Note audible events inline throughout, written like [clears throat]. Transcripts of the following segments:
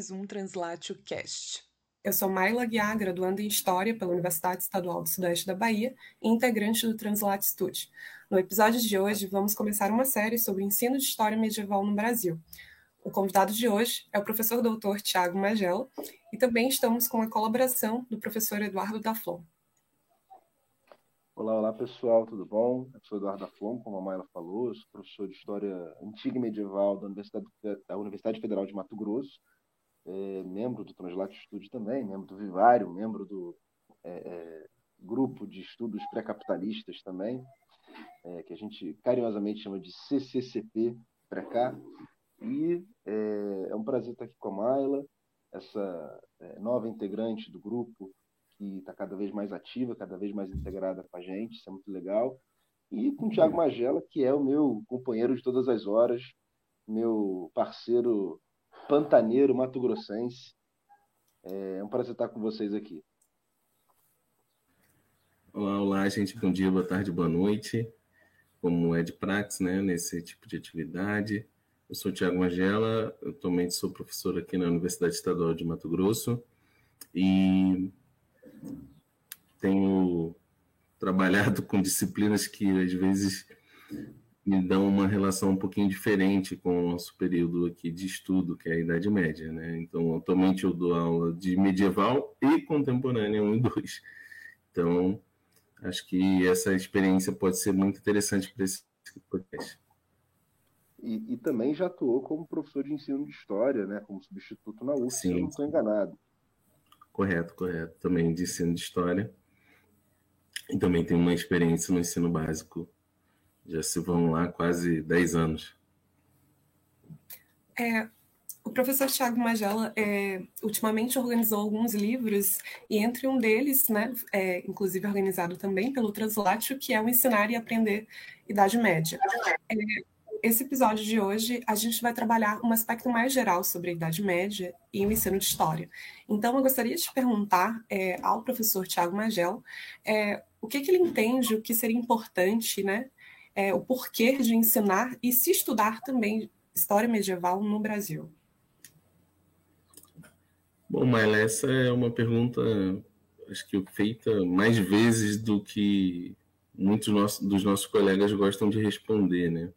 mais um Translatio Cast. Eu sou Maila Guiar, graduanda em História pela Universidade Estadual do Sudeste da Bahia e integrante do Translat Study. No episódio de hoje, vamos começar uma série sobre o ensino de História medieval no Brasil. O convidado de hoje é o professor doutor Tiago Magela e também estamos com a colaboração do professor Eduardo Daflon. Olá, olá pessoal, tudo bom? Eu sou Eduardo Flom, como a Maila falou, sou professor de História Antiga e Medieval da Universidade, da Universidade Federal de Mato Grosso, é, membro do Translate Studio também, membro do Vivário, membro do é, é, grupo de estudos pré-capitalistas também, é, que a gente carinhosamente chama de CCCP pré-cá, e é, é, um prazer estar aqui com a Maila, essa nova integrante do grupo que está cada vez mais ativa, cada vez mais integrada com a gente, isso é muito legal. E com o Thiago Magela, que é o meu companheiro de todas as horas, meu parceiro pantaneiro mato-grossense. É um prazer estar com vocês aqui. Olá, olá, gente. Bom dia, boa tarde, boa noite. Como é de praxe, né, nesse tipo de atividade. Eu sou o Tiago Magela, atualmente sou professor aqui na Universidade Estadual de Mato Grosso e tenho trabalhado com disciplinas que às vezes me dão uma relação um pouquinho diferente com o nosso período aqui de estudo, que é a Idade Média, né? Então, atualmente eu dou aula de medieval e contemporânea 1 e 2. Então, acho que essa experiência pode ser muito interessante para esse podcast. E, e, também já atuou como professor de ensino de história, né? Como substituto na UF, se eu não estou enganado. Correto, correto. Também de ensino de história. E também tenho uma experiência no ensino básico. Já se vão lá quase 10 anos. É, o professor Tiago Magela é, ultimamente organizou alguns livros, e entre um deles, né, é, inclusive organizado também pelo Translatio, que é o Ensinar e Aprender Idade Média. É, esse episódio de hoje a gente vai trabalhar um aspecto mais geral sobre a Idade Média e o ensino de História. Então, eu gostaria de perguntar é, ao professor Tiago Magel é, o que, que, ele entende, o que seria importante, né, é, o porquê de ensinar e se estudar também História Medieval no Brasil. Bom, Maila, essa é uma pergunta, acho que feita mais vezes do que muitos dos nossos colegas gostam de responder, né?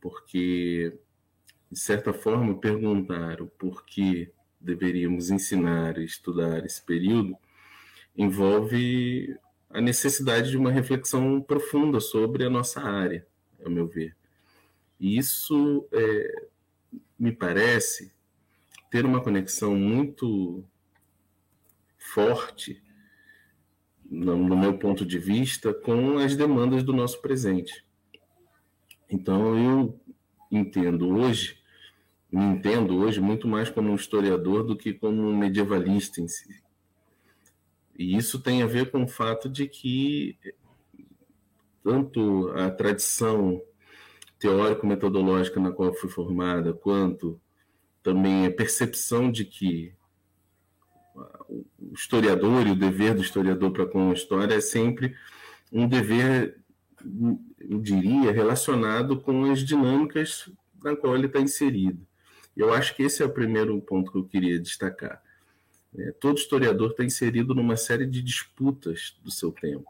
porque, de certa forma, perguntar o porquê deveríamos ensinar e estudar esse período envolve a necessidade de uma reflexão profunda sobre a nossa área, a meu ver. E isso é, me parece ter uma conexão muito forte, no, no meu ponto de vista, com as demandas do nosso presente. Então eu entendo hoje, me entendo hoje muito mais como um historiador do que como um medievalista em si. E isso tem a ver com o fato de que tanto a tradição teórico-metodológica na qual fui formada, quanto também a percepção de que o historiador e o dever do historiador para com a história é sempre um dever eu diria, relacionado com as dinâmicas na qual ele está inserido. Eu acho que esse é o primeiro ponto que eu queria destacar. É, todo historiador está inserido numa série de disputas do seu tempo,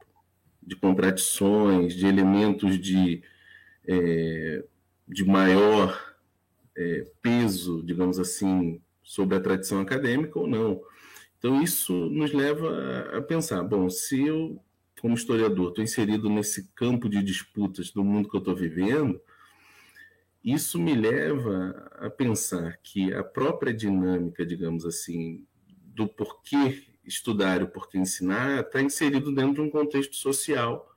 de contradições, de elementos de, é, de maior é, peso, digamos assim, sobre a tradição acadêmica ou não. Então, isso nos leva a pensar: bom, se eu como historiador, estou inserido nesse campo de disputas do mundo que eu estou vivendo, isso me leva a pensar que a própria dinâmica, digamos assim, do porquê estudar e o porquê ensinar está inserido dentro de um contexto social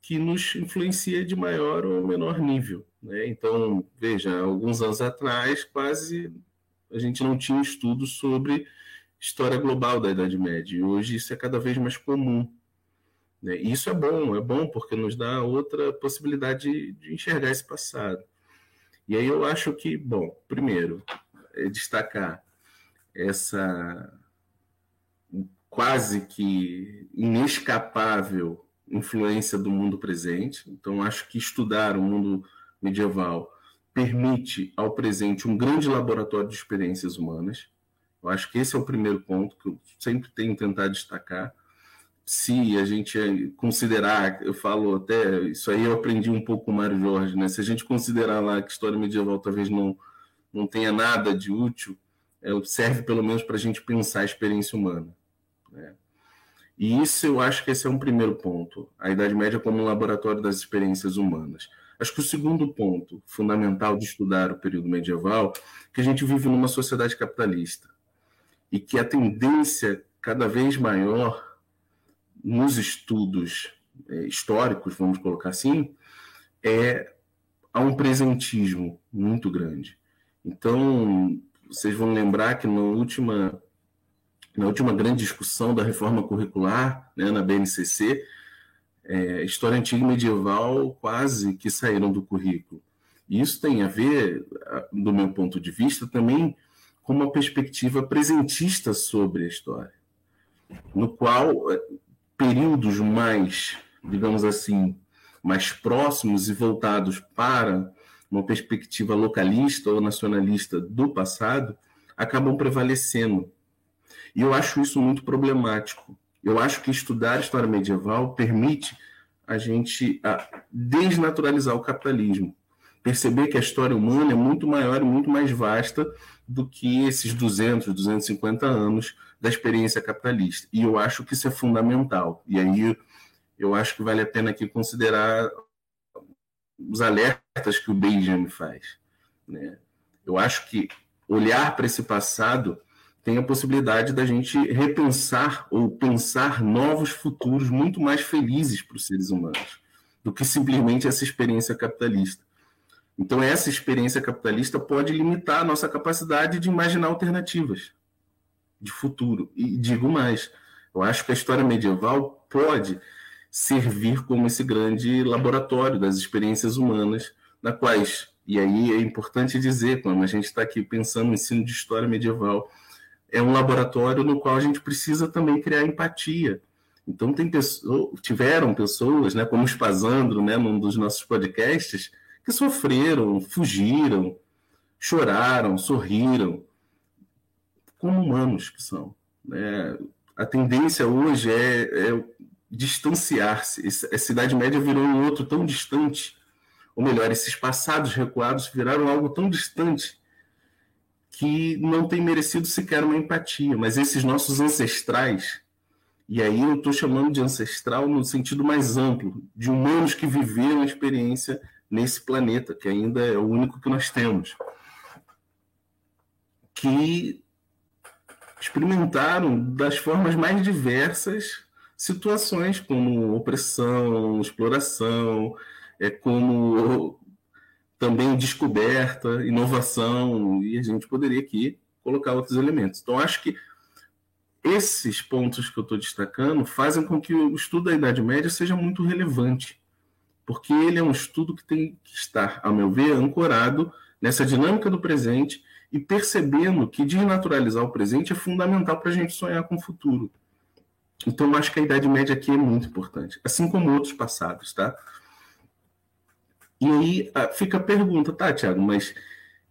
que nos influencia de maior ou menor nível. Né? Então, veja, alguns anos atrás, quase a gente não tinha estudos sobre história global da Idade Média, e hoje isso é cada vez mais comum. Né? E isso é bom, é bom porque nos dá outra possibilidade de, enxergar esse passado. E aí eu acho que, bom, primeiro, é destacar essa quase que inescapável influência do mundo presente. Então, acho que estudar o mundo medieval permite ao presente um grande laboratório de experiências humanas. Eu acho que esse é o primeiro ponto que eu sempre tenho tentado destacar. Se a gente considerar, eu falo até, isso aí eu aprendi um pouco com o Mário Jorge, né? Se a gente considerar lá que história medieval talvez não, não tenha nada de útil, serve pelo menos para a gente pensar a experiência humana. Né? E isso eu acho que esse é um primeiro ponto, a Idade Média como um laboratório das experiências humanas. Acho que o segundo ponto fundamental de estudar o período medieval é que a gente vive numa sociedade capitalista e que a tendência cada vez maior nos estudos é, históricos, vamos colocar assim, é a um presentismo muito grande. Então, vocês vão lembrar que na última na última grande discussão da reforma curricular, né, na BNCC, é, história antiga e medieval quase que saíram do currículo. E isso tem a ver, do meu ponto de vista, também com uma perspectiva presentista sobre a história, no qual é, períodos mais, digamos assim, mais próximos e voltados para uma perspectiva localista ou nacionalista do passado acabam prevalecendo e eu acho isso muito problemático. Eu acho que estudar história medieval permite a gente a desnaturalizar o capitalismo. Perceber que a história humana é muito maior e muito mais vasta do que esses 200, 250 anos da experiência capitalista. E eu acho que isso é fundamental. E aí eu acho que vale a pena aqui considerar os alertas que o Benjamin faz. Né? Eu acho que olhar para esse passado tem a possibilidade da gente repensar ou pensar novos futuros muito mais felizes para os seres humanos do que simplesmente essa experiência capitalista. Então, essa experiência capitalista pode limitar a nossa capacidade de imaginar alternativas de futuro. E digo mais, eu acho que a história medieval pode servir como esse grande laboratório das experiências humanas, na quais, e aí é importante dizer, quando a gente está aqui pensando no ensino de história medieval, é um laboratório no qual a gente precisa também criar empatia. Então tem pessoas, tiveram pessoas, né, como o Spazandro, né, num dos nossos podcasts, que sofreram, fugiram, choraram, sorriram, como humanos que são. Né? A tendência hoje é, é distanciar-se. A Idade Média virou um outro tão distante, ou melhor, esses passados recuados viraram algo tão distante que não tem merecido sequer uma empatia, mas esses nossos ancestrais, e aí eu estou chamando de ancestral no sentido mais amplo, de humanos que viveram a experiência nesse planeta, que ainda é o único que nós temos, que experimentaram das formas mais diversas situações como opressão, exploração, é como também descoberta, inovação, e a gente poderia aqui colocar outros elementos. Então, acho que esses pontos que eu estou destacando fazem com que o estudo da Idade Média seja muito relevante, porque ele é um estudo que tem que estar, a meu ver, ancorado nessa dinâmica do presente e percebendo que desnaturalizar o presente é fundamental para a gente sonhar com o futuro. Então, acho que a Idade Média aqui é muito importante, assim como outros passados, tá? E aí ah, fica a pergunta, tá, Tiago, mas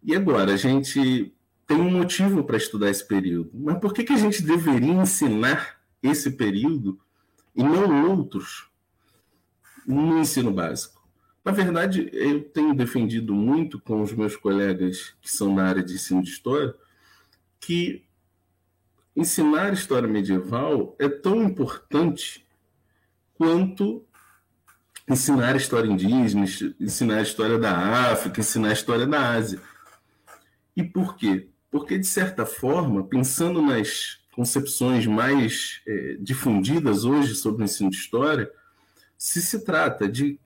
e agora? A gente tem um motivo para estudar esse período, mas por que, que a gente deveria ensinar esse período e não outros no ensino básico? Na verdade, eu tenho defendido muito com os meus colegas que são na área de ensino de história que ensinar história medieval é tão importante quanto ensinar história indígena, ensinar história da África, ensinar história da Ásia. E por quê? Porque, de certa forma, pensando nas concepções mais é, difundidas hoje sobre o ensino de história, se se trata de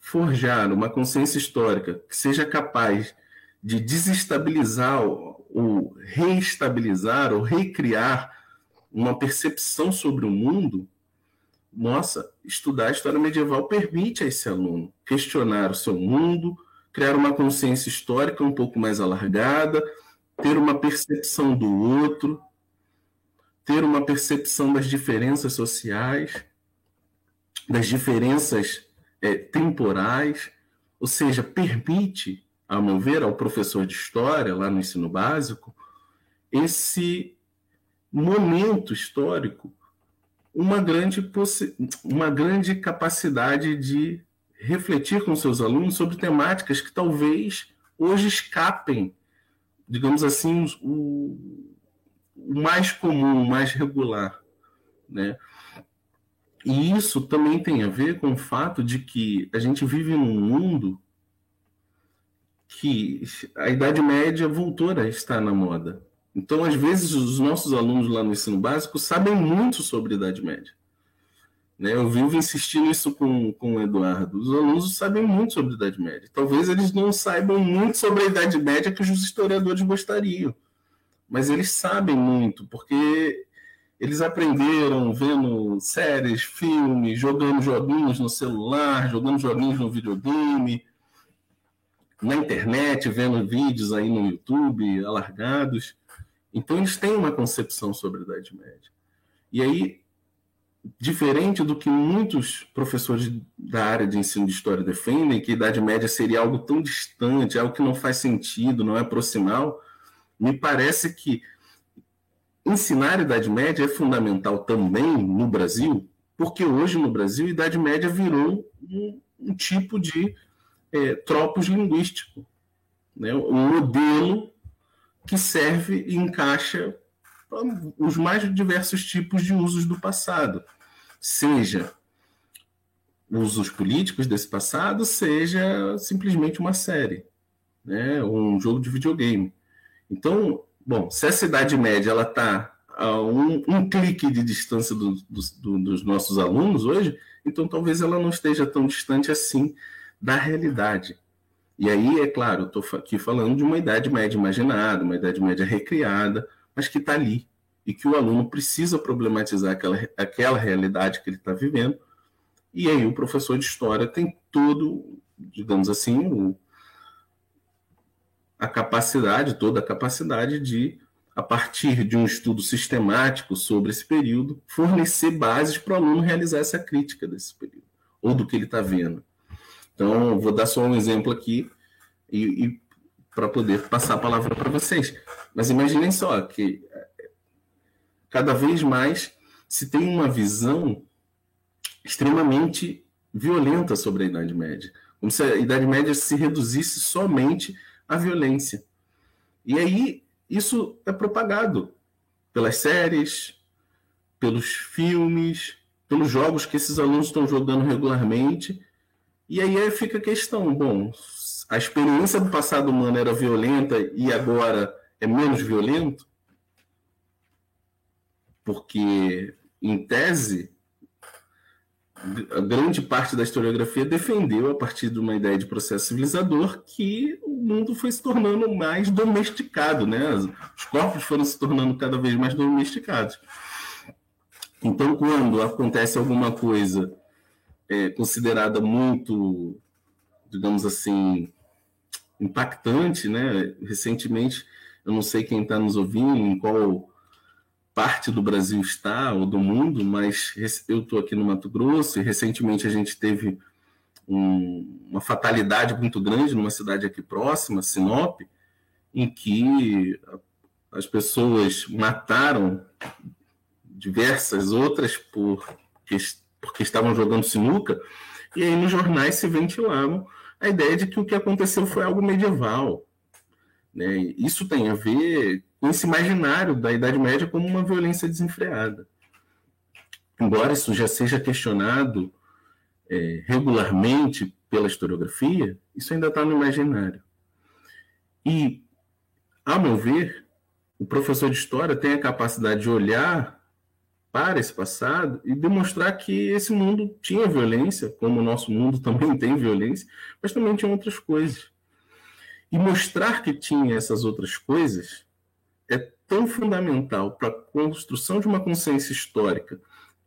forjar uma consciência histórica que seja capaz de desestabilizar ou reestabilizar ou recriar uma percepção sobre o mundo, nossa, estudar a história medieval permite a esse aluno questionar o seu mundo, criar uma consciência histórica um pouco mais alargada, ter uma percepção do outro, ter uma percepção das diferenças sociais, das diferenças é, temporais, ou seja, permite ao meu ver, ao professor de história lá no ensino básico, esse momento histórico uma grande, uma grande capacidade de refletir com seus alunos sobre temáticas que talvez hoje escapem, digamos assim, o, o mais comum, o mais regular. Né? E isso também tem a ver com o fato de que a gente vive num mundo que a Idade Média voltou a estar na moda. Então, às vezes, os nossos alunos lá no ensino básico sabem muito sobre a Idade Média. Né? Eu vivo insistindo isso com, com o Eduardo. Os alunos sabem muito sobre a Idade Média. Talvez eles não saibam muito sobre a Idade Média que os historiadores gostariam. Mas eles sabem muito, porque eles aprenderam vendo séries, filmes, jogando joguinhos no celular, jogando joguinhos no videogame, na internet, vendo vídeos aí no YouTube alargados. Então, eles têm uma concepção sobre a Idade Média. E aí, diferente do que muitos professores da área de ensino de história defendem, que a Idade Média seria algo tão distante, algo que não faz sentido, não é proximal, me parece que ensinar a Idade Média é fundamental também no Brasil, porque hoje no Brasil a Idade Média virou um, um tipo de é, tropos linguístico, né? um modelo que serve e encaixa os mais diversos tipos de usos do passado, seja usos políticos desse passado, seja simplesmente uma série, né, um jogo de videogame. Então, bom, se essa Idade Média ela está a um, um, clique de distância do, do, do, dos nossos alunos hoje, então talvez ela não esteja tão distante assim da realidade. E aí, é claro, estou aqui falando de uma idade média imaginada, uma idade média recriada, mas que está ali e que o aluno precisa problematizar aquela, aquela realidade que ele está vivendo. E aí o professor de história tem todo, digamos assim, o, a capacidade, toda a capacidade de, a partir de um estudo sistemático sobre esse período, fornecer bases para o aluno realizar essa crítica desse período, ou do que ele está vendo. Então, vou dar só um exemplo aqui e, e para poder passar a palavra para vocês. Mas imaginem só que cada vez mais se tem uma visão extremamente violenta sobre a Idade Média, como se a Idade Média se reduzisse somente à violência. E aí isso é propagado pelas séries, pelos filmes, pelos jogos que esses alunos estão jogando regularmente e aí fica a questão, bom, a experiência do passado humano era violenta e agora é menos violento? Porque, em tese, a grande parte da historiografia defendeu, a partir de uma ideia de processo civilizador, que o mundo foi se tornando mais domesticado, né? Os corpos foram se tornando cada vez mais domesticados. Então, quando acontece alguma coisa é, considerada muito, digamos assim, impactante, né? Recentemente, eu não sei quem está nos ouvindo, em qual parte do Brasil está ou do mundo, mas eu estou aqui no Mato Grosso e recentemente a gente teve um, uma fatalidade muito grande numa cidade aqui próxima, Sinop, em que as pessoas mataram diversas outras por porque estavam jogando sinuca, e aí nos jornais se ventilavam a ideia de que o que aconteceu foi algo medieval. Né? Isso tem a ver com esse imaginário da Idade Média como uma violência desenfreada. Embora isso já seja questionado é, regularmente pela historiografia, isso ainda está no imaginário. E, a meu ver, o professor de história tem a capacidade de olhar para esse passado e demonstrar que esse mundo tinha violência, como o nosso mundo [laughs] também tem violência, mas também tinha outras coisas. E mostrar que tinha essas outras coisas é tão fundamental para a construção de uma consciência histórica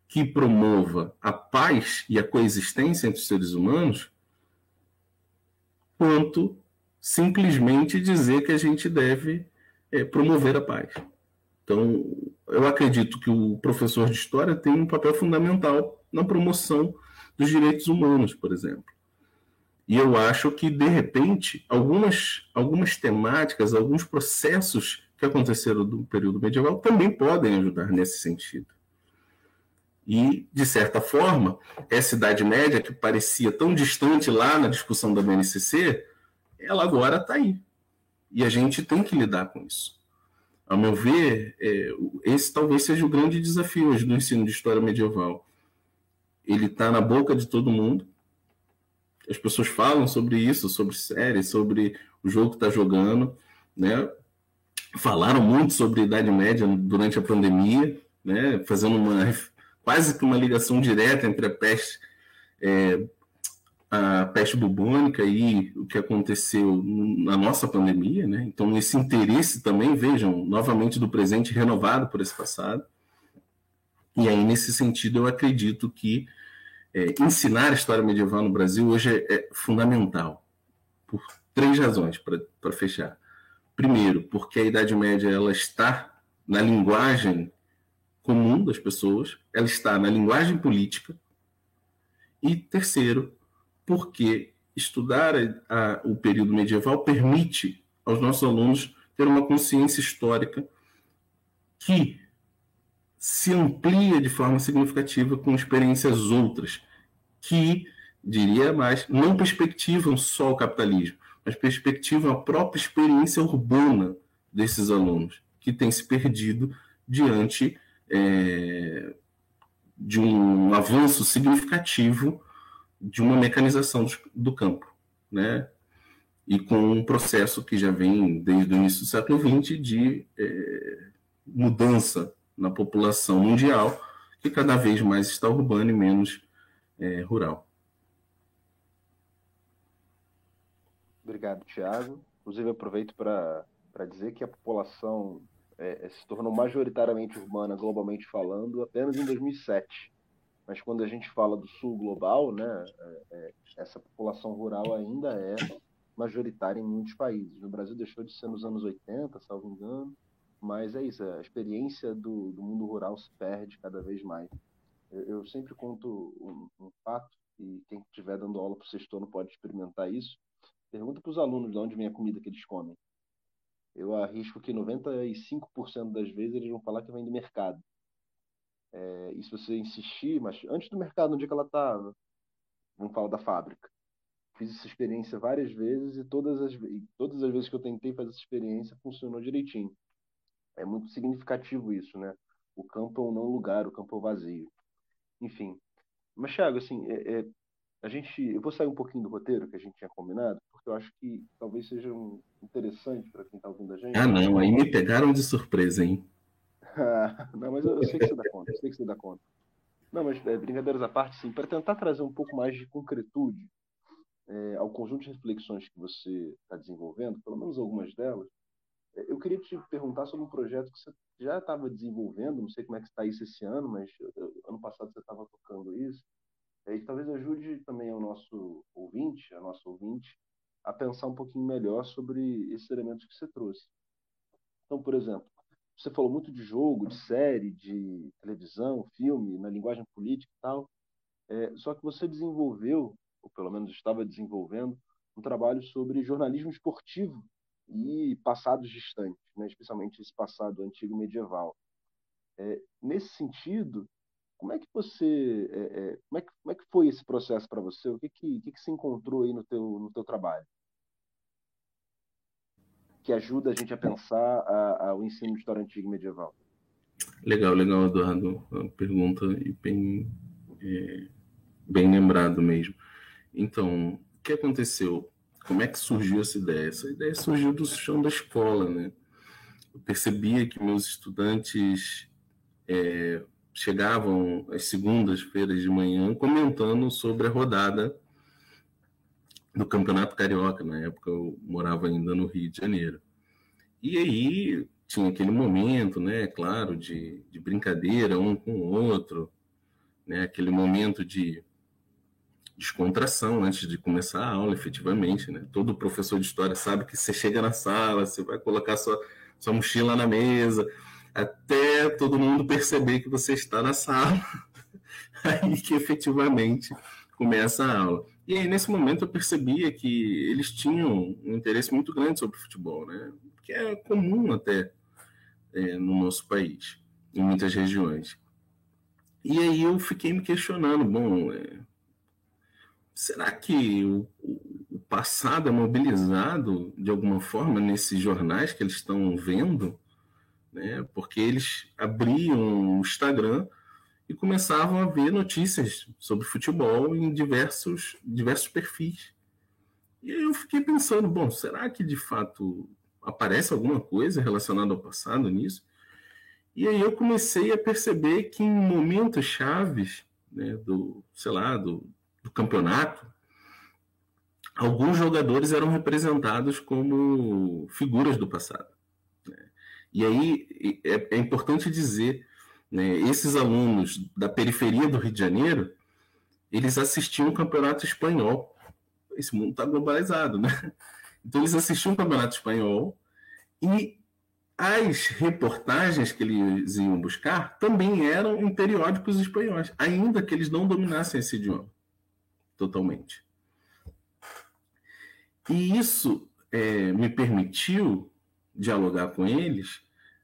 que promova a paz e a coexistência entre os seres humanos, quanto simplesmente dizer que a gente deve é, promover a paz. Então, eu acredito que o professor de história tem um papel fundamental na promoção dos direitos humanos, por exemplo. E eu acho que, de repente, algumas, algumas temáticas, alguns processos que aconteceram do período medieval também podem ajudar nesse sentido. E, de certa forma, essa Idade Média, que parecia tão distante lá na discussão da BNCC, ela agora está aí. E a gente tem que lidar com isso. Ao meu ver, é, esse talvez seja o grande desafio hoje do ensino de história medieval. Ele está na boca de todo mundo. As pessoas falam sobre isso, sobre séries, sobre o jogo que está jogando, né? Falaram muito sobre a Idade Média durante a pandemia, né? Fazendo uma [laughs] quase que uma ligação direta entre a peste, é, a peste bubônica e o que aconteceu na nossa pandemia, né? Então esse interesse também, vejam, novamente do presente renovado por esse passado. E aí nesse sentido eu acredito que é, ensinar a história medieval no Brasil hoje é, é fundamental por três razões para fechar. Primeiro, porque a Idade Média ela está na linguagem comum das pessoas, ela está na linguagem política. E terceiro, porque estudar a, a, o período medieval permite aos nossos alunos ter uma consciência histórica que se amplia de forma significativa com experiências outras, que, diria mais, não perspectivam só o capitalismo, mas perspectivam a própria experiência urbana desses alunos, que tem se perdido diante é, de um avanço significativo de uma mecanização do campo, né? E com um processo que já vem desde o início do século XX de é, mudança na população mundial, que cada vez mais está urbana e menos é, rural. Obrigado, Tiago. Inclusive, aproveito para dizer que a população é, se tornou majoritariamente urbana, globalmente falando, apenas em 2007. Mas quando a gente fala do sul global, né, é, é, essa população rural ainda é majoritária em muitos países. No Brasil deixou de ser nos anos 80, salvo engano, mas é isso, a experiência do, do mundo rural se perde cada vez mais. Eu, eu sempre conto um, um, fato, e quem estiver dando aula para o sexto ano pode experimentar isso. Pergunta para os alunos de onde vem a comida que eles comem eu arrisco que 95% das vezes eles vão falar que vem do mercado. É, e se você insistir, mas antes do mercado, onde é que ela estava? Tá? Vamos falar da fábrica. Fiz essa experiência várias vezes e todas as, e todas as vezes que eu tentei fazer essa experiência funcionou direitinho. É muito significativo isso, né? O campo é um não lugar, o campo é vazio. Enfim. Mas, Thiago, assim, é, é, a gente, eu vou sair um pouquinho do roteiro que a gente tinha combinado, porque eu acho que talvez seja um interessante para quem está ouvindo a gente. Ah, não, aí me pegaram de surpresa, hein? [laughs] não, mas eu, eu, sei que você dá conta, eu sei que você dá conta. Não, mas é, brincadeiras à parte, sim, para tentar trazer um pouco mais de concretude é, ao conjunto de reflexões que você está desenvolvendo, pelo menos algumas delas, é, eu queria te perguntar sobre um projeto que você já estava desenvolvendo, não sei como é que está isso esse ano, mas ano passado você estava tocando isso, e talvez ajude também ao nosso ouvinte, a nosso ouvinte, a pensar um pouquinho melhor sobre esses elementos que você trouxe. Então, por exemplo, você falou muito de jogo, de série, de televisão, filme, na linguagem política e tal, é, só que você desenvolveu, ou pelo menos estava desenvolvendo, um trabalho sobre jornalismo esportivo e passados distantes, né? especialmente esse passado antigo medieval. É, nesse sentido, como é que você, é, é, como, é que, como é que foi esse processo para você? O que que, que que você encontrou aí no teu, no teu trabalho? Que ajuda a gente a pensar a, a, o ensino de história antiga e medieval. Legal, legal, Eduardo. Uma pergunta e bem, é, bem lembrado mesmo. Então, o que aconteceu? Como é que surgiu essa ideia? Essa ideia surgiu do chão da escola, né? Eu percebia que meus estudantes é, chegavam às segundas-feiras de manhã comentando sobre a rodada do Campeonato Carioca. Na época eu morava ainda no Rio de Janeiro. E aí tinha aquele momento, né, claro, de, de brincadeira um com o outro, né, aquele momento de descontração antes de começar a aula, efetivamente, né? Todo professor de história sabe que você chega na sala, você vai colocar sua, sua mochila na mesa, até todo mundo perceber que você está na sala, [laughs] aí que efetivamente começa a aula. E aí, nesse momento, eu percebia que eles tinham um interesse muito grande sobre futebol, né? que é comum até é, no nosso país, em muitas regiões. E aí eu fiquei me questionando, bom, é, será que o, o, passado é mobilizado de alguma forma nesses jornais que eles estão vendo? Né? Porque eles abriam o Instagram e começavam a ver notícias sobre futebol em diversos, diversos perfis. E eu fiquei pensando, bom, será que de fato aparece alguma coisa relacionada ao passado nisso? E aí eu comecei a perceber que em momentos chaves né, do, sei lá, do, do campeonato, alguns jogadores eram representados como figuras do passado. Né? E aí é, é importante dizer né, esses alunos da periferia do Rio de Janeiro, eles assistiam o campeonato espanhol. Esse mundo está globalizado, né? Então eles assistiam o campeonato espanhol e as reportagens que eles iam buscar também eram em periódicos espanhóis, ainda que eles não dominassem esse idioma totalmente. E isso é, me permitiu dialogar com eles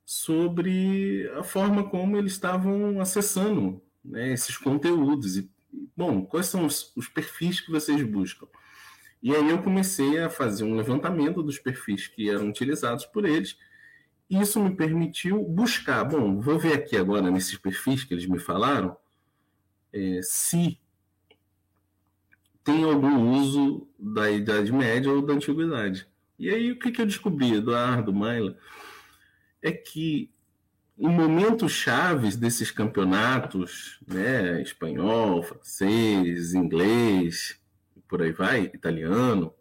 sobre a forma como eles estavam acessando né, esses conteúdos. E, bom, quais são os, os, perfis que vocês buscam? E aí eu comecei a fazer um levantamento dos perfis que eram utilizados por eles. E isso me permitiu buscar. Bom, vou ver aqui agora nesses perfis que eles me falaram é, se tem algum uso da Idade Média ou da Antiguidade. E aí o que, que eu descobri, Eduardo, Maila? É que em momentos chaves desses campeonatos, né, espanhol, francês, inglês, por aí vai, italiano,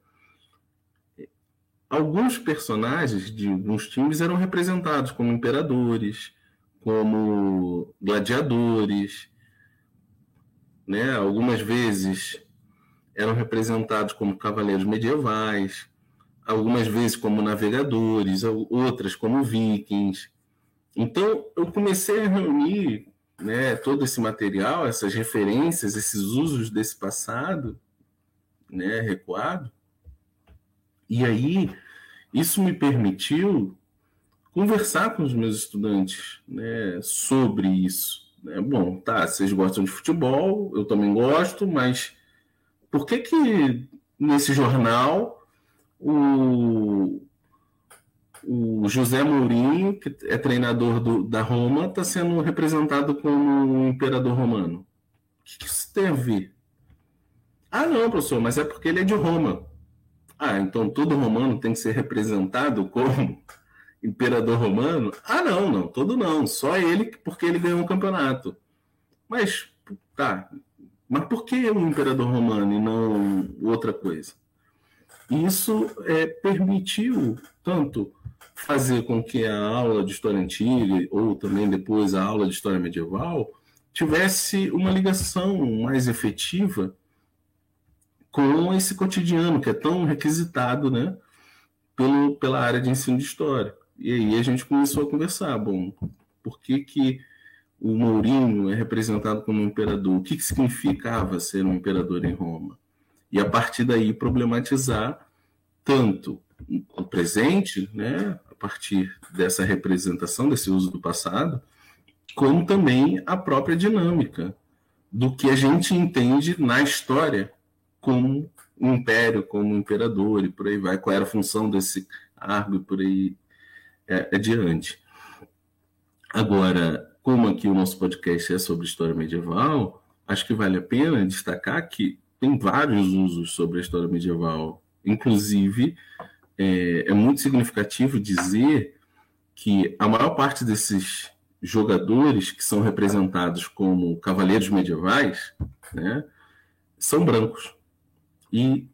alguns personagens de alguns times eram representados como imperadores, como gladiadores, né? Algumas vezes eram representados como cavaleiros medievais, algumas vezes como navegadores, outras como vikings. Então, eu comecei a reunir né, todo esse material, essas referências, esses usos desse passado né, recuado. E aí, isso me permitiu conversar com os meus estudantes né, sobre isso. Né? Bom, tá, vocês gostam de futebol, eu também gosto, mas por que que nesse jornal o, o José Mourinho, que é treinador do, da Roma, está sendo representado como um imperador romano. O que, que isso tem a ver? Ah, não, professor, mas é porque ele é de Roma. Ah, então todo romano tem que ser representado como [laughs] imperador romano? Ah, não, não, todo não. Só ele, porque ele ganhou um campeonato. Mas, tá. Mas por que um imperador romano e não outra coisa? Isso é, permitiu tanto fazer com que a aula de história antiga ou também depois a aula de história medieval tivesse uma ligação mais efetiva com esse cotidiano que é tão requisitado, né, pelo, pela área de ensino de história. E aí a gente começou a conversar, bom, por que que o Mourinho é representado como um imperador? O que, que significava ser um imperador em Roma? E a partir daí problematizar tanto o presente, né, a partir dessa representação, desse uso do passado, como também a própria dinâmica do que a gente entende na história como um império, como um imperador e por aí vai, qual era a função desse cargo e por aí é, adiante. Agora, como aqui o nosso podcast é sobre história medieval, acho que vale a pena destacar que tem vários usos sobre a história medieval. Inclusive, é, é muito significativo dizer que a maior parte desses jogadores que são representados como cavaleiros medievais né, são brancos. E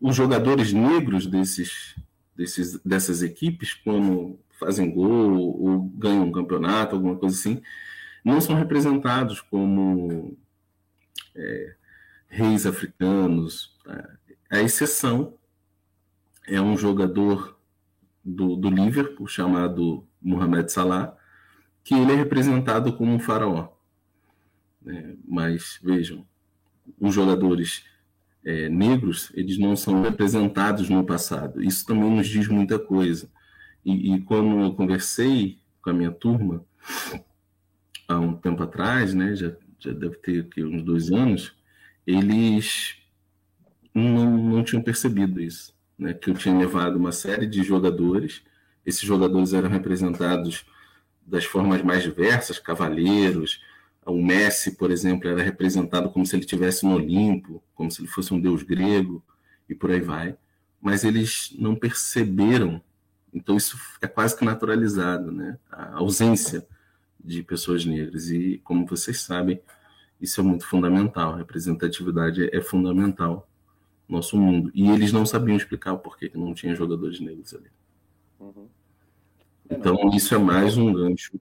os jogadores negros desses, desses, dessas equipes, quando fazem gol ou ganham um campeonato, alguma coisa assim, não são representados como é, reis africanos. A exceção é um jogador do, do Liverpool chamado Mohamed Salah, que ele é representado como um faraó. É, mas vejam, os jogadores é, negros, eles não são representados no passado. Isso também nos diz muita coisa. E, e, quando eu conversei com a minha turma, há um tempo atrás, né, já, já deve ter aqui, uns dois anos, eles não, não tinham percebido isso. Né, que eu tinha levado uma série de jogadores, esses jogadores eram representados das formas mais diversas, cavaleiros, o Messi, por exemplo, era representado como se ele estivesse no Olimpo, como se ele fosse um deus grego, e por aí vai. Mas eles não perceberam, então isso é quase que naturalizado, né? a ausência de pessoas negras. E, como vocês sabem, isso é muito fundamental, a representatividade é fundamental no nosso mundo. E eles não sabiam explicar o porquê que não tinha jogadores negros ali. Uhum. Então, isso é mais um gancho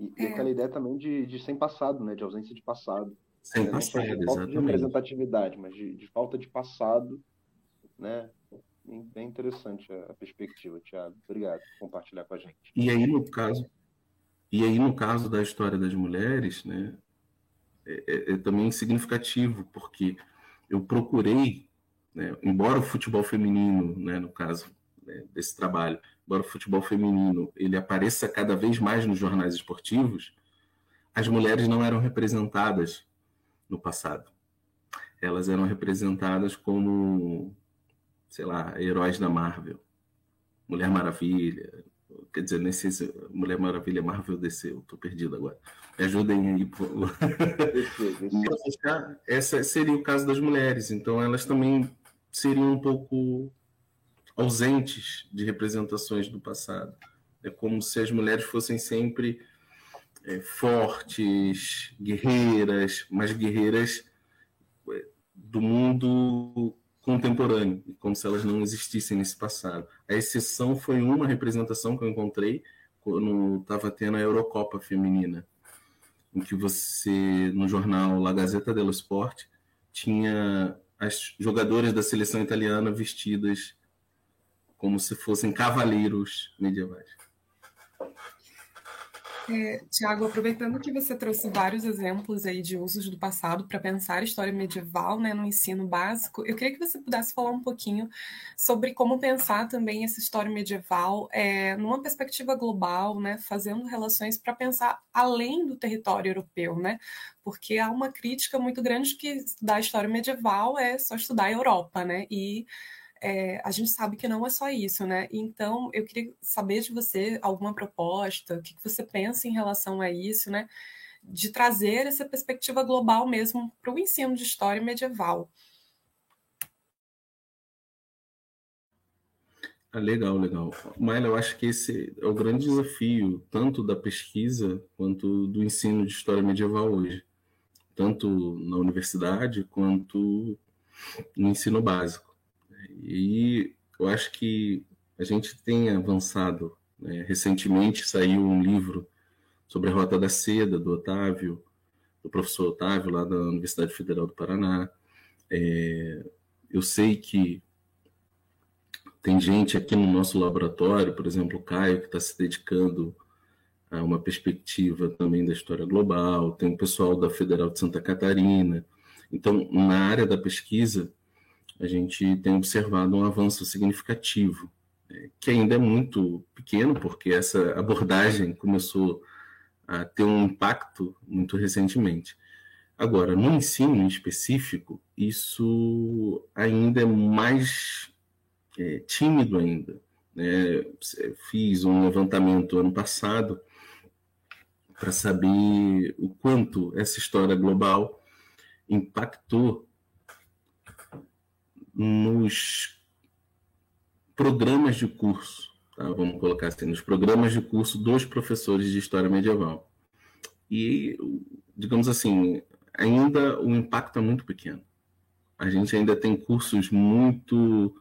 e, é. aquela ideia também de, de sem passado, né? De ausência de passado. Sem é, passado, de falta de representatividade, mas de, de, falta de passado, né? Bem interessante a, a perspectiva, Tiago. Obrigado por compartilhar com a gente. E aí, no caso, e aí, no caso da história das mulheres, né? É, é, é também significativo, porque eu procurei, né, embora o futebol feminino, né, no caso né, desse trabalho, embora o futebol feminino ele apareça cada vez mais nos jornais esportivos, as mulheres não eram representadas no passado. Elas eram representadas como, sei lá, heróis da Marvel. Mulher Maravilha, quer dizer, nem sei se Mulher Maravilha Marvel desceu, estou perdido agora. Me ajudem aí. Por... [laughs] Esse seria o caso das mulheres, então elas também seriam um pouco ausentes de representações do passado. É como se as mulheres fossem sempre é, fortes, guerreiras, mas guerreiras é, do mundo contemporâneo, como se elas não existissem nesse passado. A exceção foi uma representação que eu encontrei quando estava tendo a Eurocopa feminina, em que você, no jornal La Gazzetta dello Sport, tinha as jogadoras da seleção italiana vestidas como se fossem cavaleiros medievais. É, Tiago, aproveitando que você trouxe vários exemplos aí de usos do passado para pensar a história medieval né, no ensino básico, eu queria que você pudesse falar um pouquinho sobre como pensar também essa história medieval é, numa perspectiva global, né, fazendo relações para pensar além do território europeu, né? Porque há uma crítica muito grande que da história medieval é só estudar a Europa, né? E é, a gente sabe que não é só isso, né? Então, eu queria saber de você alguma proposta, o que, que você pensa em relação a isso, né? De trazer essa perspectiva global mesmo para o ensino de história medieval. Ah, legal, legal. Maila, eu acho que esse é o grande desafio, tanto da pesquisa quanto do ensino de história medieval hoje, tanto na universidade quanto no ensino básico. E eu acho que a gente tem avançado. Né? Recentemente saiu um livro sobre a Rota da Seda, do Otávio, do professor Otávio, lá da Universidade Federal do Paraná. É, eu sei que tem gente aqui no nosso laboratório, por exemplo, o Caio, que está se dedicando a uma perspectiva também da história global, tem o pessoal da Federal de Santa Catarina. Então, na área da pesquisa, a gente tem observado um avanço significativo, né, que ainda é muito pequeno, porque essa abordagem começou a ter um impacto muito recentemente. Agora, no ensino em específico, isso ainda é mais é, tímido ainda. Né? Fiz um levantamento ano passado para saber o quanto essa história global impactou nos programas de curso, tá? vamos colocar assim, nos programas de curso dos professores de História Medieval. E, digamos assim, ainda o impacto é muito pequeno. A gente ainda tem cursos muito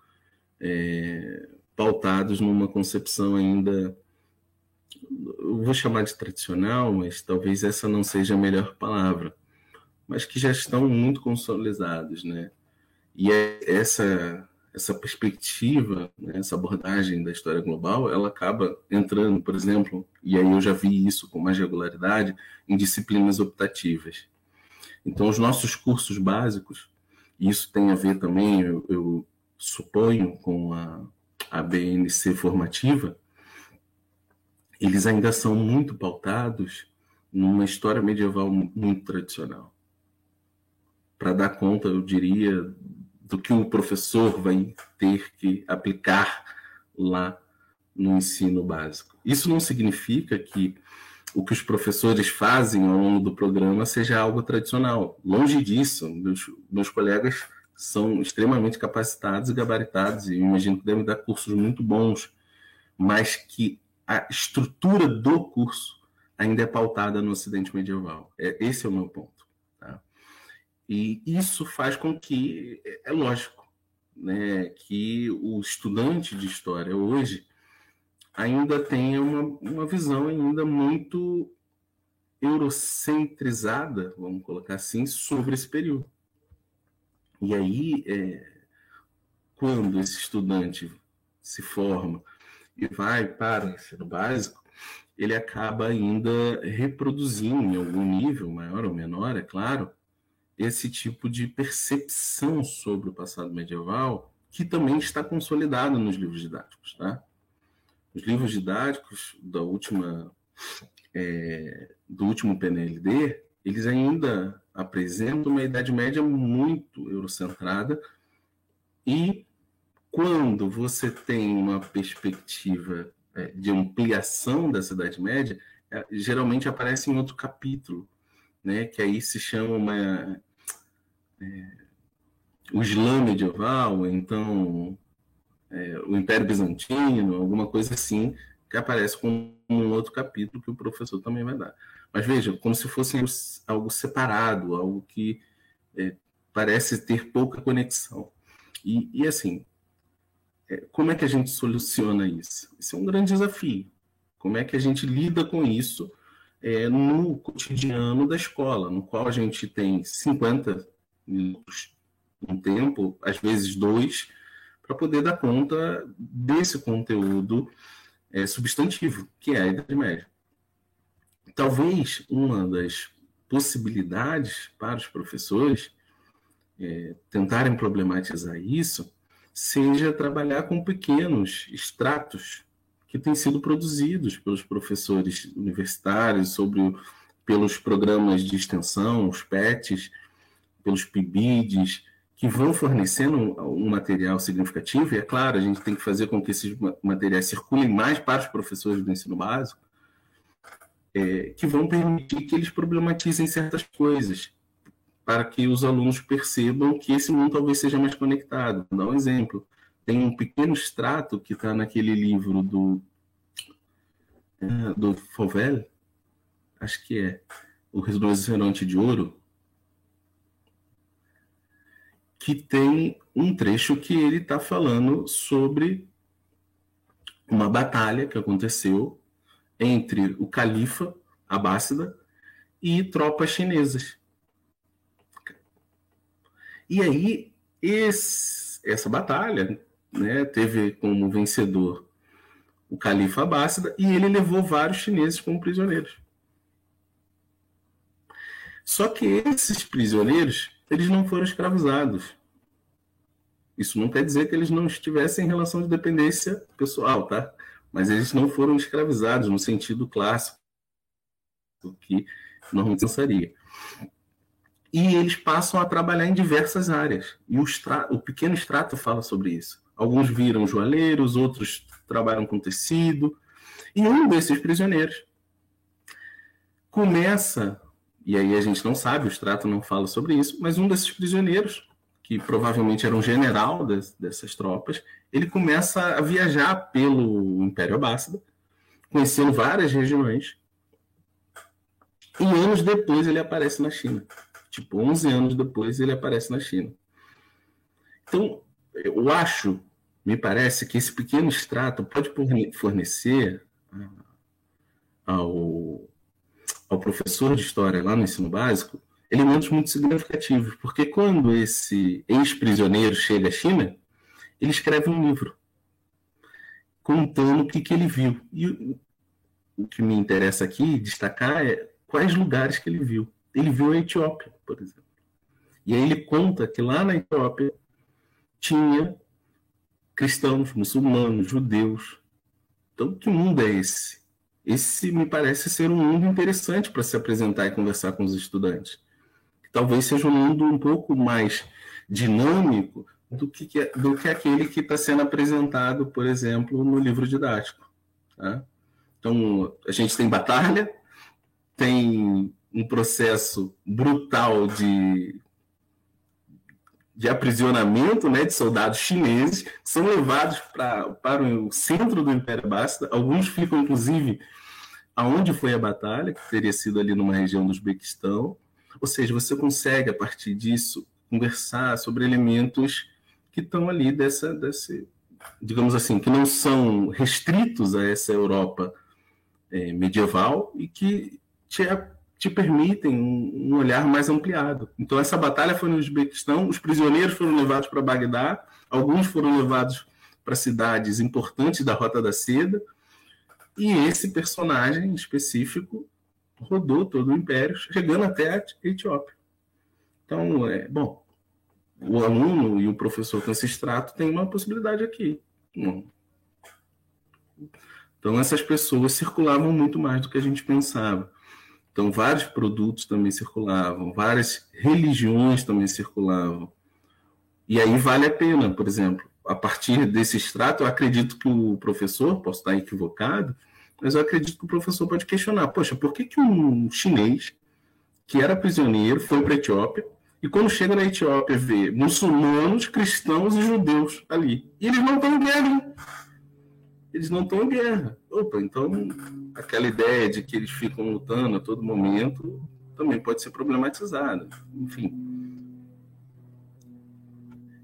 é, pautados numa concepção ainda, eu vou chamar de tradicional, mas talvez essa não seja a melhor palavra, mas que já estão muito consolidados, né? E é essa essa perspectiva, né, essa abordagem da história global, ela acaba entrando, por exemplo, e aí eu já vi isso com mais regularidade, em disciplinas optativas. Então, os nossos cursos básicos, isso tem a ver também, eu, eu suponho, com a, a BNC formativa, eles ainda são muito pautados numa história medieval muito tradicional. Para dar conta, eu diria, do que o professor vai ter que aplicar lá no ensino básico. Isso não significa que o que os professores fazem ao longo do programa seja algo tradicional. Longe disso, meus, meus colegas são extremamente capacitados e gabaritados, e imagino que devem dar cursos muito bons, mas que a estrutura do curso ainda é pautada no Ocidente medieval. É, esse é o meu ponto. E isso faz com que, é, é lógico, né, que o estudante de história hoje ainda tenha uma, uma visão ainda muito eurocentrizada, vamos colocar assim, sobre esse período. E aí, é, quando esse estudante se forma e vai para o ensino básico, ele acaba ainda reproduzindo em algum nível, maior ou menor, é claro, esse tipo de percepção sobre o passado medieval que também está consolidado nos livros didáticos, tá? Os livros didáticos da última é, do último PNLD, eles ainda apresentam uma idade média muito eurocentrada e quando você tem uma perspectiva é, de ampliação da Idade Média, é, geralmente aparece em outro capítulo, né, que aí se chama uma, o Islã medieval, então é, o Império Bizantino, alguma coisa assim, que aparece com um outro capítulo que o professor também vai dar. Mas veja, como se fosse algo separado, algo que é, parece ter pouca conexão. E, e assim, é, como é que a gente soluciona isso? Isso é um grande desafio. Como é que a gente lida com isso é, no cotidiano da escola, no qual a gente tem 50 minutos, um tempo, às vezes dois, para poder dar conta desse conteúdo é, substantivo, que é a Idade Média. Talvez uma das possibilidades para os professores é, tentarem problematizar isso seja trabalhar com pequenos extratos que têm sido produzidos pelos professores universitários, sobre, pelos programas de extensão, os PETs, pelos PIBIDs, que vão fornecendo um, material significativo, e é claro, a gente tem que fazer com que esses materiais circulem mais para os professores do ensino básico, é, que vão permitir que eles problematizem certas coisas, para que os alunos percebam que esse mundo talvez seja mais conectado. Vou dar um exemplo. Tem um pequeno extrato que está naquele livro do, é, do Fauvel, acho que é, O Rinoceronte de Ouro, que tem um trecho que ele está falando sobre uma batalha que aconteceu entre o califa Abássida e tropas chinesas. E aí, esse, essa batalha né, teve como vencedor o califa Abássida e ele levou vários chineses como prisioneiros. Só que esses prisioneiros, eles não foram escravizados. Isso não quer dizer que eles não estivessem em relação de dependência pessoal, tá? Mas eles não foram escravizados no sentido clássico que normalmente pensaria e eles passam a trabalhar em diversas áreas. E o, o pequeno extrato fala sobre isso. Alguns viram joalheiros, outros trabalham com tecido. E um desses prisioneiros começa, e aí a gente não sabe, o extrato não fala sobre isso, mas um desses prisioneiros, que provavelmente era um general das, dessas tropas, ele começa a viajar pelo Império Abássida, conhecendo várias regiões, e anos depois ele aparece na China. Tipo, 11 anos depois ele aparece na China. Então, eu acho, me parece que esse pequeno extrato pode fornecer ah, ao, ao professor de história lá no ensino básico elementos muito significativos, porque quando esse ex-prisioneiro chega à China, ele escreve um livro contando o que, que ele viu. E o que me interessa aqui destacar é quais lugares que ele viu ele viu a Etiópia, por exemplo. E aí ele conta que lá na Etiópia tinha cristãos, muçulmanos, judeus. Então, que mundo é esse? Esse me parece ser um mundo interessante para se apresentar e conversar com os estudantes. Talvez seja um mundo um pouco mais dinâmico do que, do que aquele que está sendo apresentado, por exemplo, no livro didático. Tá? Então, a gente tem batalha, tem um processo brutal de, de aprisionamento né, de soldados chineses, são levados pra, para o centro do Império Basta. Alguns ficam, inclusive, aonde foi a batalha, que teria sido ali numa região do Uzbequistão. Ou seja, você consegue, a partir disso, conversar sobre elementos que estão ali dessa, desse, digamos assim, que não são restritos a essa Europa é, medieval e que te, te permitem um, olhar mais ampliado. Então, essa batalha foi no Uzbequistão, os prisioneiros foram levados para Bagdá, alguns foram levados para cidades importantes da Rota da Seda, e esse personagem específico rodou todo o império, chegando até a Etiópia. Então, é, bom, o aluno e o professor extrato têm uma possibilidade aqui. Então, essas pessoas circulavam muito mais do que a gente pensava. Então, vários produtos também circulavam, várias religiões também circulavam. E aí vale a pena, por exemplo, a partir desse extrato, eu acredito que o professor, posso estar equivocado, mas eu acredito que o professor pode questionar: poxa, por que, que um chinês que era prisioneiro foi para a Etiópia, e quando chega na Etiópia, vê muçulmanos, cristãos e judeus ali. E eles não estão guerra. Eles não estão em guerra. Opa, então aquela ideia de que eles ficam lutando a todo momento também pode ser problematizada. Enfim.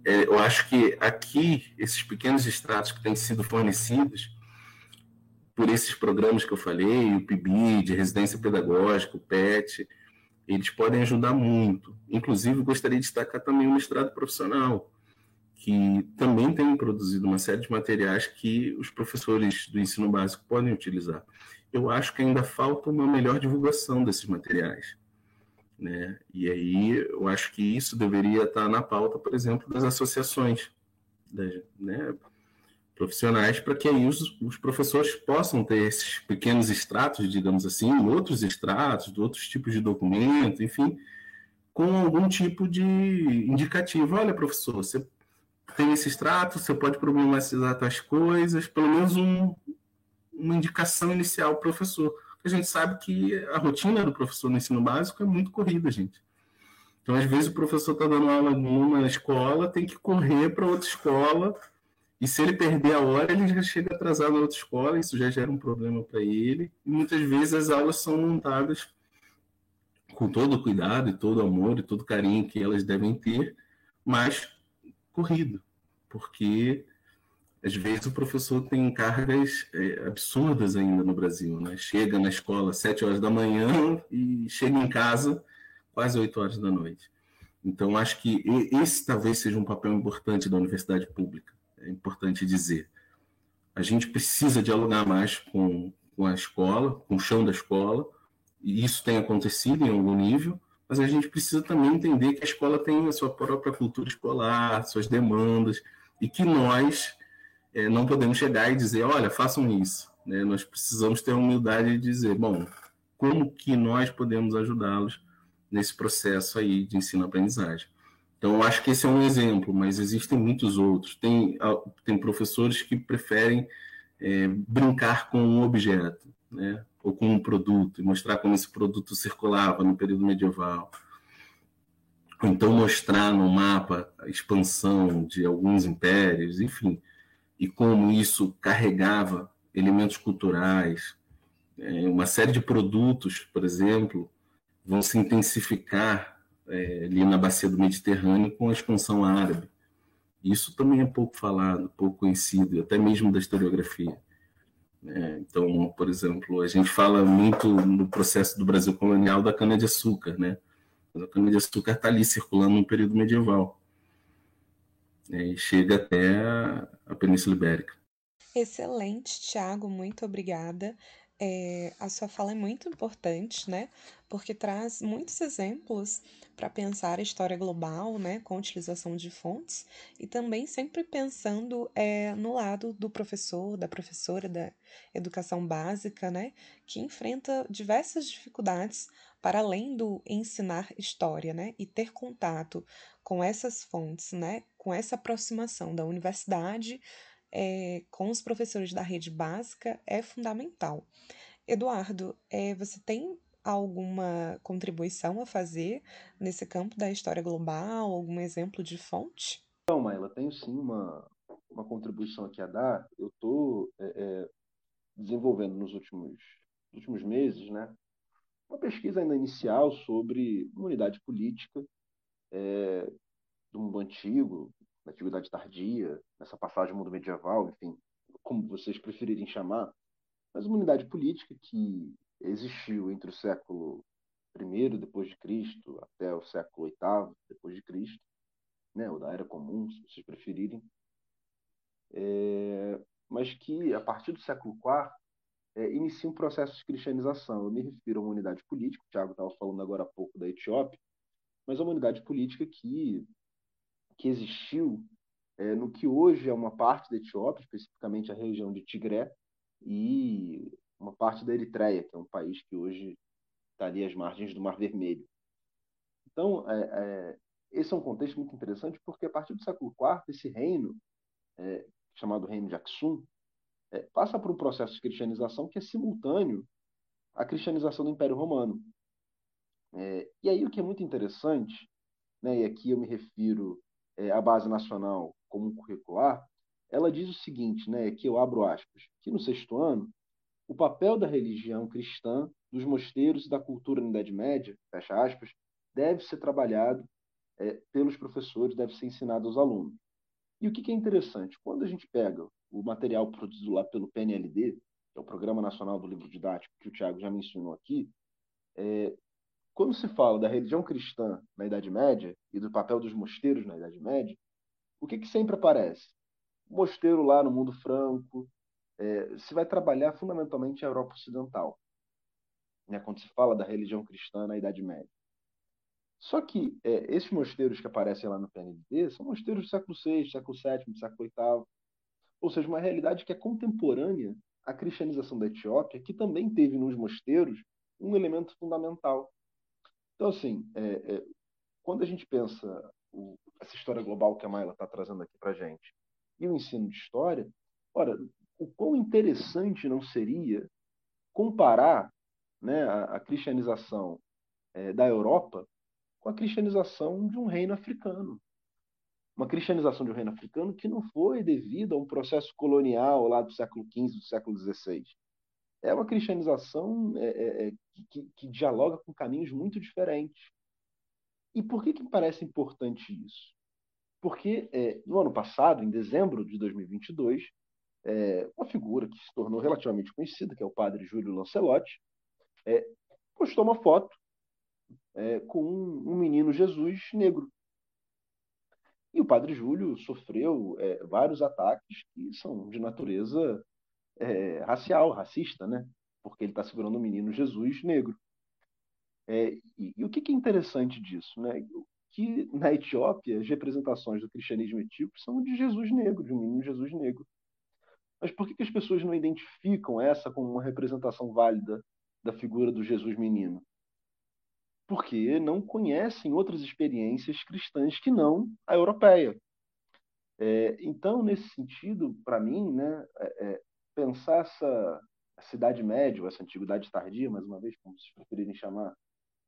É, eu acho que aqui, esses pequenos extratos que têm sido fornecidos por esses programas que eu falei, o PIBID, Residência Pedagógica, o PET, eles podem ajudar muito. Inclusive, gostaria de destacar também o mestrado profissional, que também tem produzido uma série de materiais que os professores do ensino básico podem utilizar. Eu acho que ainda falta uma melhor divulgação desses materiais. Né? E aí eu acho que isso deveria estar na pauta, por exemplo, das associações. Né? profissionais para que aí os, os, professores possam ter esses pequenos extratos, digamos assim, outros extratos, outros tipos de documento, enfim, com algum tipo de indicativo. Olha, professor, você tem esse extrato, você pode problematizar tais coisas, pelo menos um, uma indicação inicial para o professor. A gente sabe que a rotina do professor no ensino básico é muito corrida, gente. Então, às vezes, o professor está dando aula numa escola, tem que correr para outra escola e se ele perder a hora, ele já chega atrasado na outra escola, isso já gera um problema para ele. E muitas vezes as aulas são montadas com todo o cuidado e todo o amor e todo o carinho que elas devem ter, mas corrido, porque às vezes o professor tem cargas é, absurdas ainda no Brasil, né? Chega na escola às sete horas da manhã e chega em casa quase oito horas da noite. Então acho que esse talvez seja um papel importante da universidade pública é importante dizer. A gente precisa dialogar mais com, com a escola, com o chão da escola, e isso tem acontecido em algum nível, mas a gente precisa também entender que a escola tem a sua própria cultura escolar, suas demandas, e que nós é, não podemos chegar e dizer, olha, façam isso. Né? Nós precisamos ter a humildade de dizer, bom, como que nós podemos ajudá-los nesse processo aí de ensino-aprendizagem. Então, eu acho que esse é um exemplo, mas existem muitos outros. Tem, tem professores que preferem é, brincar com um objeto, né? Ou com um produto, e mostrar como esse produto circulava no período medieval. Ou então mostrar no mapa a expansão de alguns impérios, enfim, e como isso carregava elementos culturais. É, uma série de produtos, por exemplo, vão se intensificar é, ali na bacia do Mediterrâneo com a expansão árabe. Isso também é pouco falado, pouco conhecido, até mesmo da historiografia. É, então, por exemplo, a gente fala muito no processo do Brasil colonial da cana-de-açúcar, né? a cana-de-açúcar está ali circulando no período medieval. É, e chega até a Península Ibérica. Excelente, Tiago, muito obrigada. É, a sua fala é muito importante, né? Porque traz muitos exemplos para pensar a história global, né? Com utilização de fontes e também sempre pensando é, no lado do professor, da professora da educação básica, né? Que enfrenta diversas dificuldades para além do ensinar história, né? E ter contato com essas fontes, né? Com essa aproximação da universidade é, com os professores da rede básica é fundamental. Eduardo, é, você tem alguma contribuição a fazer nesse campo da história global, algum exemplo de fonte? Então, Maila, tenho sim uma, uma contribuição aqui a dar. Eu estou é, é, desenvolvendo nos últimos, últimos meses né, uma pesquisa ainda inicial sobre uma unidade política é, do mundo antigo, na Antiguidade Tardia, nessa passagem do mundo medieval, enfim, como vocês preferirem chamar, mas uma unidade política que existiu entre o século I depois de Cristo até o século VIII depois de Cristo, né, ou da Era Comum, se vocês preferirem, é, mas que a partir do século IV é, inicia um processo de cristianização. Eu me refiro a uma unidade política, o Tiago estava falando agora há pouco da Etiópia, mas a uma unidade política que que existiu é, no que hoje é uma parte da Etiópia, especificamente a região de Tigré, e uma parte da Eritreia, que é um país que hoje está ali às margens do Mar Vermelho. Então, é, é, esse é um contexto muito interessante, porque a partir do século IV, esse reino, é, chamado Reino de Aksum, é, passa por um processo de cristianização que é simultâneo à cristianização do Império Romano. É, e aí o que é muito interessante, né, e aqui eu me refiro é, a base nacional comum curricular, ela diz o seguinte, né, que eu abro aspas, que no sexto ano, o papel da religião cristã, dos mosteiros e da cultura na Idade Média, fecha aspas, deve ser trabalhado é, pelos professores, deve ser ensinado aos alunos. E o que, que é interessante? Quando a gente pega o material produzido lá pelo PNLD, que é o Programa Nacional do Livro Didático, que o Tiago já mencionou aqui, é, quando se fala da religião cristã na Idade Média e do papel dos mosteiros na Idade Média, o que, que sempre aparece? O mosteiro lá no mundo franco, é, se vai trabalhar fundamentalmente a Europa Ocidental, né, quando se fala da religião cristã na Idade Média. Só que é, esses mosteiros que aparecem lá no PND são mosteiros do século VI, século VII, século VIII, ou seja, uma realidade que é contemporânea à cristianização da Etiópia, que também teve nos mosteiros um elemento fundamental, então, assim, é, é, quando a gente pensa o, essa história global que a Maila está trazendo aqui para gente e o ensino de história, ora, o quão interessante não seria comparar né, a, a cristianização é, da Europa com a cristianização de um reino africano. Uma cristianização de um reino africano que não foi devido a um processo colonial lá do século XV, do século XVI é uma cristianização é, é, é, que, que, dialoga com caminhos muito diferentes. E por que, que me parece importante isso? Porque é, no ano passado, em dezembro de 2022, é, uma figura que se tornou relativamente conhecida, que é o padre Júlio Lancelotti, é, postou uma foto com um, um, menino Jesus negro. E o padre Júlio sofreu vários ataques que são de natureza é, racial, racista, né? Porque ele está segurando o menino Jesus negro. É, e, e, o que, que, é interessante disso, né? Que na Etiópia as representações do cristianismo etíope são de Jesus negro, de um menino Jesus negro. Mas por que, que as pessoas não identificam essa como uma representação válida da figura do Jesus menino? Porque não conhecem outras experiências cristãs que não a europeia. É, então, nesse sentido, para mim, né, é, é pensar essa cidade média, ou essa antiguidade tardia, mais uma vez, como vocês preferirem chamar,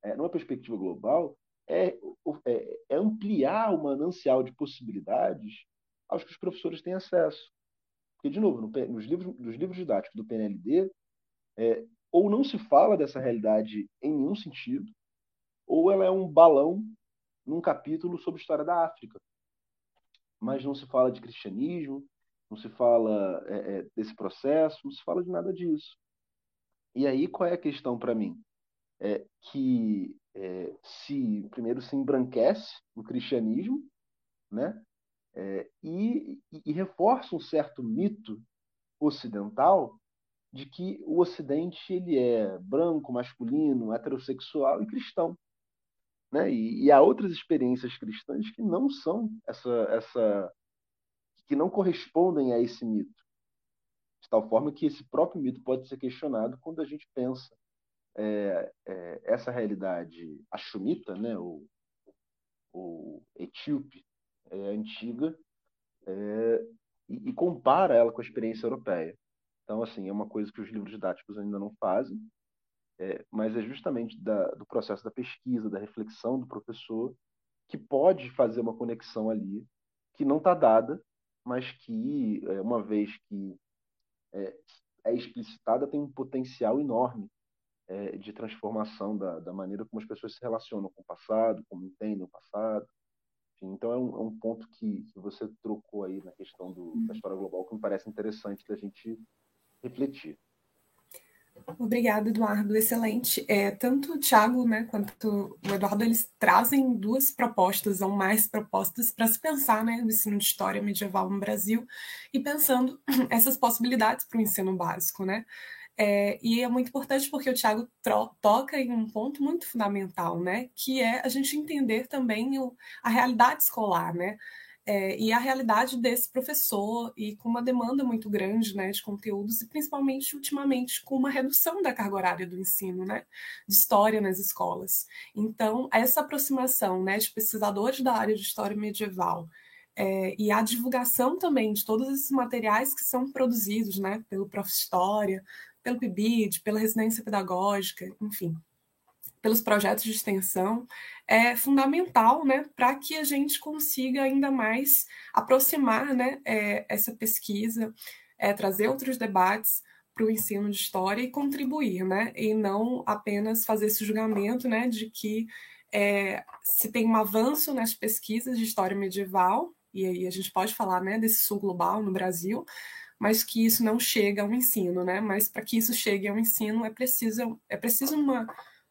é, numa perspectiva global, é, é, é, ampliar o manancial de possibilidades aos que os professores têm acesso. Porque, de novo, no, nos livros, nos livros didáticos do PNLD, é, ou não se fala dessa realidade em nenhum sentido, ou ela é um balão num capítulo sobre história da África. Mas não se fala de cristianismo, não se fala é, é, desse processo, não se fala de nada disso. E aí qual é a questão para mim? É que é, se primeiro se embranquece o cristianismo, né? É, e, e, reforça um certo mito ocidental de que o Ocidente ele é branco, masculino, heterossexual e cristão. Né? E, e há outras experiências cristãs que não são essa, essa que não correspondem a esse mito. De tal forma que esse próprio mito pode ser questionado quando a gente pensa é, é, essa realidade axumita, né, ou, ou etíope, é, antiga, é, e, e, compara ela com a experiência europeia. Então, assim, é uma coisa que os livros didáticos ainda não fazem, é, mas é justamente da, do processo da pesquisa, da reflexão do professor, que pode fazer uma conexão ali que não está dada, mas que, é, uma vez que é, é, explicitada, tem um potencial enorme é, de transformação da, da, maneira como as pessoas se relacionam com o passado, como entendem o passado. Enfim, então é um, é um ponto que, que, você trocou aí na questão do, da história global que me parece interessante da gente refletir. Obrigada, Eduardo. Excelente. É, tanto o Thiago né, quanto o Eduardo, eles trazem duas propostas, ou mais propostas, para se pensar né, no ensino de história medieval no Brasil e pensando [clears throat] essas possibilidades para o ensino básico. Né? É, e é muito importante porque o Tiago toca em um ponto muito fundamental, né? Que é a gente entender também o, a realidade escolar, né? É, e a realidade desse professor, e com uma demanda muito grande né, de conteúdos, e principalmente ultimamente com uma redução da carga horária do ensino, né, de história nas escolas. Então, essa aproximação né, de pesquisadores da área de história medieval é, e a divulgação também de todos esses materiais que são produzidos né, pelo Prof. História, pelo PIBID, pela residência pedagógica, enfim, pelos projetos de extensão, é fundamental né, para que a gente consiga ainda mais aproximar né, é, essa pesquisa, é, trazer outros debates para o ensino de história e contribuir, né, e não apenas fazer esse julgamento né, de que é, se tem um avanço nas pesquisas de história medieval, e aí a gente pode falar né, desse sul global no Brasil, mas que isso não chega ao ensino, né? Mas para que isso chegue ao ensino é preciso é preciso uma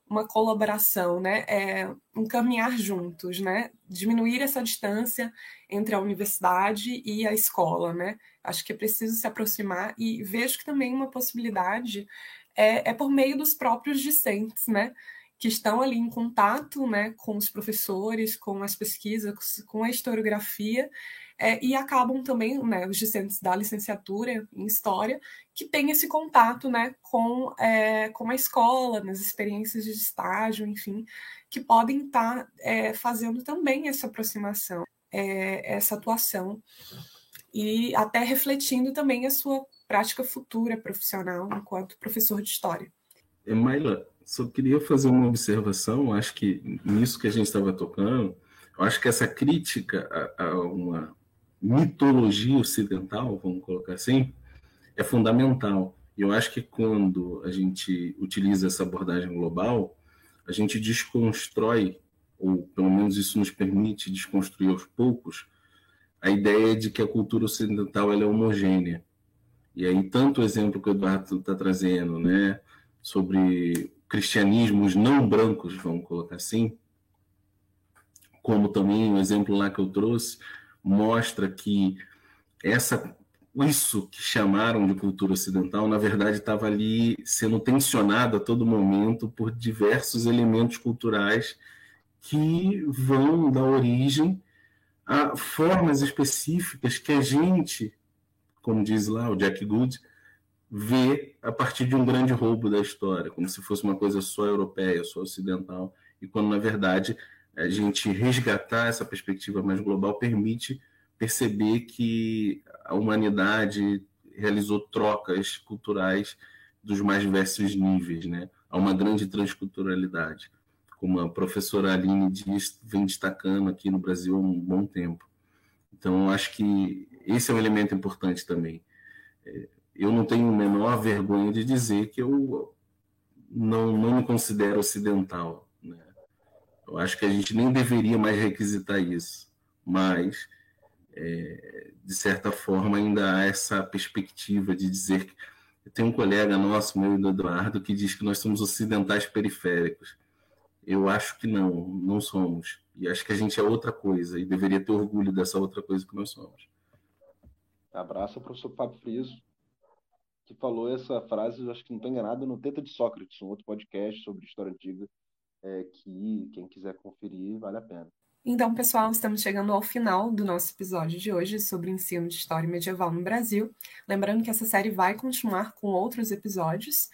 uma colaboração, né? É um caminhar juntos, né? Diminuir essa distância entre a universidade e a escola, né? Acho que é preciso se aproximar e vejo que também uma possibilidade é, é por meio dos próprios discentes, né? Que estão ali em contato, né? Com os professores, com as pesquisas, com a historiografia é, e acabam também, né, os discentes da licenciatura em História, que têm esse contato né, com, é, com a escola, nas experiências de estágio, enfim, que podem estar tá, é, fazendo também essa aproximação, é, essa atuação, e até refletindo também a sua prática futura profissional enquanto professor de História. Maila, só queria fazer uma observação, acho que nisso que a gente estava tocando, eu acho que essa crítica a, a uma mitologia ocidental, vamos colocar assim, é fundamental. E eu acho que quando a gente utiliza essa abordagem global, a gente desconstrói, ou pelo menos isso nos permite desconstruir aos poucos, a ideia de que a cultura ocidental é homogênea. E aí, tanto o exemplo que o Eduardo está trazendo, né, sobre cristianismos não brancos, vamos colocar assim, como também o exemplo lá que eu trouxe mostra que essa isso que chamaram de cultura ocidental, na verdade, estava ali sendo tensionado a todo momento por diversos elementos culturais que vão dar origem a formas específicas que a gente, como diz lá o Jack Good, vê a partir de um grande roubo da história, como se fosse uma coisa só europeia, só ocidental, e quando na verdade a gente resgatar essa perspectiva mais global permite perceber que a humanidade realizou trocas culturais dos mais diversos níveis, né? Há uma grande transculturalidade, como a professora Aline diz, vem destacando aqui no Brasil há um bom tempo. Então, acho que esse é um elemento importante também. É, eu não tenho a menor vergonha de dizer que eu não, não me considero ocidental. Eu acho que a gente nem deveria mais requisitar isso, mas, é, de certa forma, ainda há essa perspectiva de dizer que. Tem um colega nosso, meu Eduardo, que diz que nós somos ocidentais periféricos. Eu acho que não, não somos. E acho que a gente é outra coisa e deveria ter orgulho dessa outra coisa que nós somos. Abraço, professor Fábio Friso. que falou essa frase, acho que não estou enganado, no Teta de Sócrates, um outro podcast sobre história antiga, é, que quem quiser conferir, vale a pena. Então, pessoal, estamos chegando ao final do nosso episódio de hoje sobre ensino de história medieval no Brasil. Lembrando que essa série vai continuar com outros episódios.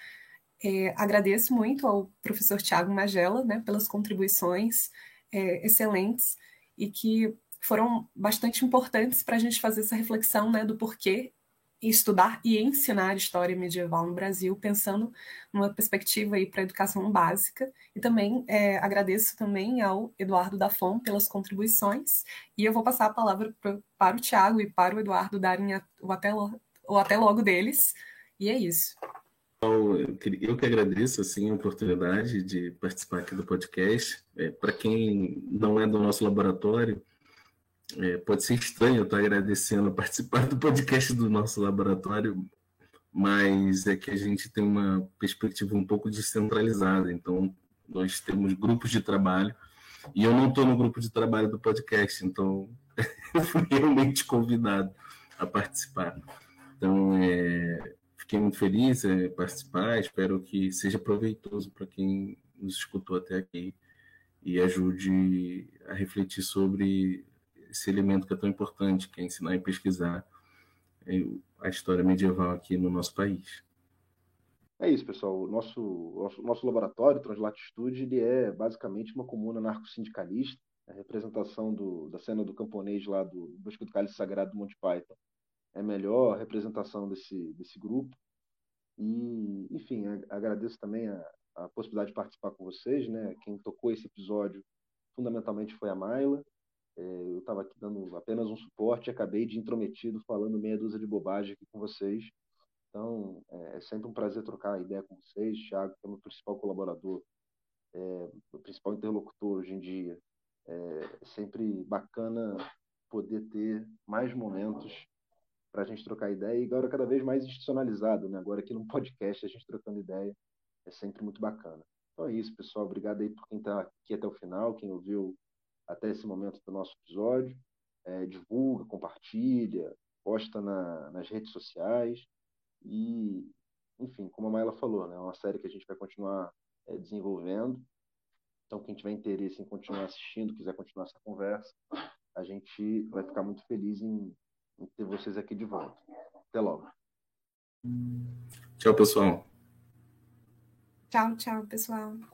É, agradeço muito ao professor Tiago Magela né, pelas contribuições é, excelentes e que foram bastante importantes para a gente fazer essa reflexão né, do porquê estudar e ensinar história medieval no Brasil, pensando numa perspectiva aí para a educação básica. E também é, agradeço também ao Eduardo Dafon pelas contribuições. E eu vou passar a palavra para o Tiago e para o Eduardo darem a, o, até lo, o até logo deles. E é isso. Eu que agradeço assim, a oportunidade de participar aqui do podcast. É, para quem não é do nosso laboratório, é, pode ser estranho estar agradecendo participar do podcast do nosso laboratório, mas é que a gente tem uma perspectiva um pouco descentralizada. Então, nós temos grupos de trabalho e eu não estou no grupo de trabalho do podcast, então [laughs] eu fui realmente convidado a participar. Então, é, fiquei muito feliz em participar, espero que seja proveitoso para quem nos escutou até aqui e ajude a refletir sobre esse elemento que é tão importante, que é ensinar e pesquisar é, a história medieval aqui no nosso país. É isso, pessoal. O nosso, nosso, nosso laboratório, Translatitude, ele é basicamente uma comuna narco-sindicalista, a representação do, da cena do camponês lá do Bosque do Cálice Sagrado do Monte Python. É a melhor representação desse, desse grupo. E, enfim, agradeço também a, a possibilidade de participar com vocês. Né? Quem tocou esse episódio fundamentalmente foi a Maila. É, eu estava aqui dando apenas um suporte e acabei de intrometido falando meia dúzia de bobagem aqui com vocês. Então, é, é sempre um prazer trocar ideia com vocês. Thiago, que é o meu principal colaborador, é, o principal interlocutor hoje em dia. É, é sempre bacana poder ter mais momentos para a gente trocar ideia e agora cada vez mais institucionalizado, né? Agora aqui no podcast a gente trocando ideia é sempre muito bacana. Então é isso, pessoal. Obrigado aí por quem está aqui até o final, quem ouviu até esse momento do nosso episódio. É, divulga, compartilha, posta na, nas redes sociais e, enfim, como a Maila falou, né, é uma série que a gente vai continuar é, desenvolvendo. Então, quem tiver interesse em continuar assistindo, quiser continuar essa conversa, a gente vai ficar muito feliz em, em ter vocês aqui de volta. Até logo. Tchau, pessoal. Tchau, tchau, pessoal.